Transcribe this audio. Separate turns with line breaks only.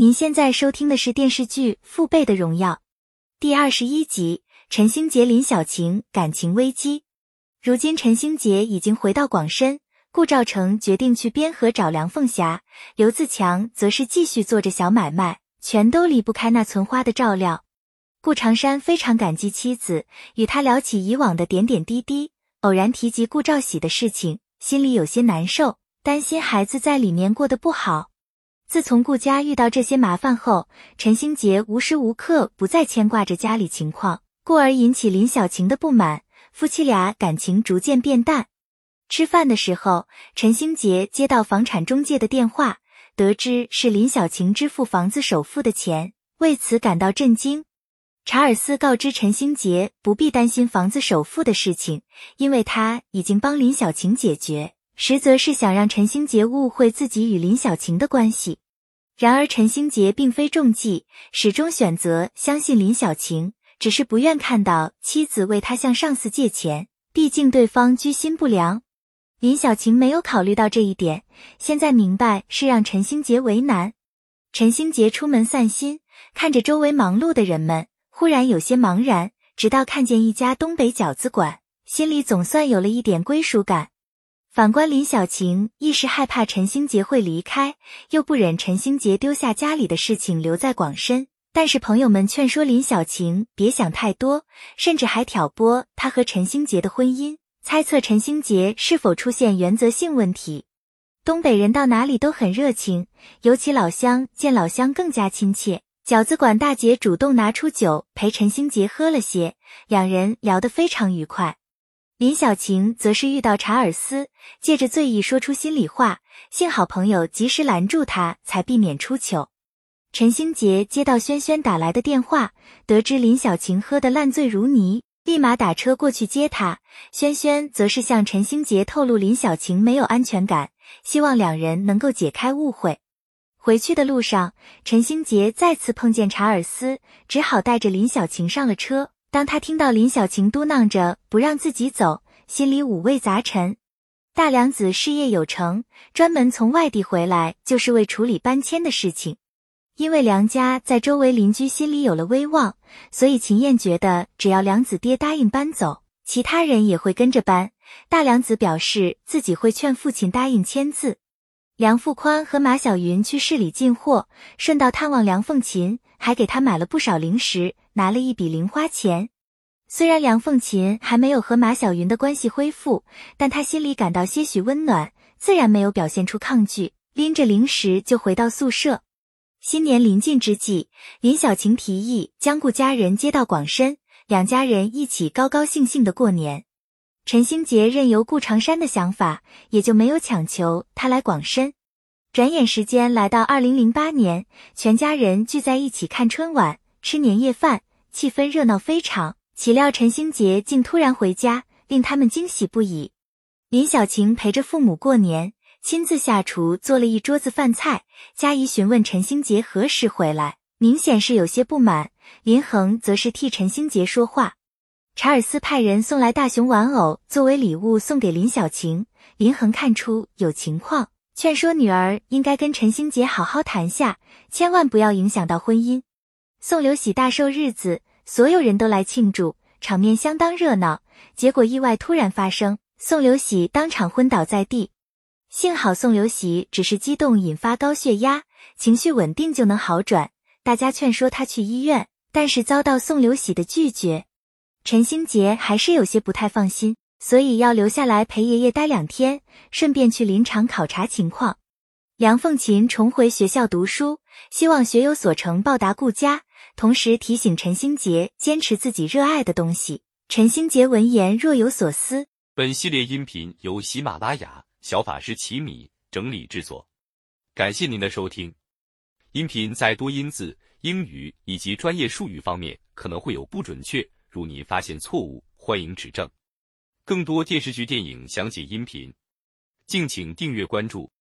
您现在收听的是电视剧《父辈的荣耀》第二十一集，陈星杰、林小晴感情危机。如今陈星杰已经回到广深，顾兆成决定去边河找梁凤霞，刘自强则是继续做着小买卖，全都离不开那存花的照料。顾长山非常感激妻子，与他聊起以往的点点滴滴，偶然提及顾兆喜的事情，心里有些难受，担心孩子在里面过得不好。自从顾家遇到这些麻烦后，陈星杰无时无刻不在牵挂着家里情况，故而引起林小晴的不满，夫妻俩感情逐渐变淡。吃饭的时候，陈星杰接到房产中介的电话，得知是林小晴支付房子首付的钱，为此感到震惊。查尔斯告知陈星杰不必担心房子首付的事情，因为他已经帮林小晴解决。实则是想让陈星杰误会自己与林小晴的关系。然而陈星杰并非中计，始终选择相信林小晴，只是不愿看到妻子为他向上司借钱，毕竟对方居心不良。林小晴没有考虑到这一点，现在明白是让陈星杰为难。陈星杰出门散心，看着周围忙碌的人们，忽然有些茫然。直到看见一家东北饺子馆，心里总算有了一点归属感。反观林小晴，一时害怕陈星杰会离开，又不忍陈星杰丢下家里的事情留在广深。但是朋友们劝说林小晴别想太多，甚至还挑拨她和陈星杰的婚姻，猜测陈星杰是否出现原则性问题。东北人到哪里都很热情，尤其老乡见老乡更加亲切。饺子馆大姐主动拿出酒陪陈星杰喝了些，两人聊得非常愉快。林小晴则是遇到查尔斯，借着醉意说出心里话，幸好朋友及时拦住他，才避免出糗。陈星杰接到轩轩打来的电话，得知林小晴喝得烂醉如泥，立马打车过去接她。轩轩则是向陈星杰透露林小晴没有安全感，希望两人能够解开误会。回去的路上，陈星杰再次碰见查尔斯，只好带着林小晴上了车。当他听到林小晴嘟囔着不让自己走，心里五味杂陈。大娘子事业有成，专门从外地回来就是为处理搬迁的事情。因为梁家在周围邻居心里有了威望，所以秦燕觉得只要梁子爹答应搬走，其他人也会跟着搬。大娘子表示自己会劝父亲答应签字。梁富宽和马小云去市里进货，顺道探望梁凤琴，还给他买了不少零食。拿了一笔零花钱，虽然梁凤琴还没有和马小云的关系恢复，但她心里感到些许温暖，自然没有表现出抗拒，拎着零食就回到宿舍。新年临近之际，林小晴提议将顾家人接到广深，两家人一起高高兴兴的过年。陈星杰任由顾长山的想法，也就没有强求他来广深。转眼时间来到二零零八年，全家人聚在一起看春晚，吃年夜饭。气氛热闹非常，岂料陈星杰竟突然回家，令他们惊喜不已。林小晴陪着父母过年，亲自下厨做了一桌子饭菜，佳怡询问陈星杰何时回来，明显是有些不满。林恒则是替陈星杰说话。查尔斯派人送来大熊玩偶作为礼物送给林小晴，林恒看出有情况，劝说女儿应该跟陈星杰好好谈下，千万不要影响到婚姻。宋刘喜大寿日子。所有人都来庆祝，场面相当热闹。结果意外突然发生，宋刘喜当场昏倒在地。幸好宋刘喜只是激动引发高血压，情绪稳定就能好转。大家劝说他去医院，但是遭到宋刘喜的拒绝。陈星杰还是有些不太放心，所以要留下来陪爷爷待两天，顺便去林场考察情况。梁凤琴重回学校读书，希望学有所成报答顾家。同时提醒陈星杰坚持自己热爱的东西。陈星杰闻言若有所思。
本系列音频由喜马拉雅小法师奇米整理制作，感谢您的收听。音频在多音字、英语以及专业术语方面可能会有不准确，如您发现错误，欢迎指正。更多电视剧、电影详解音频，敬请订阅关注。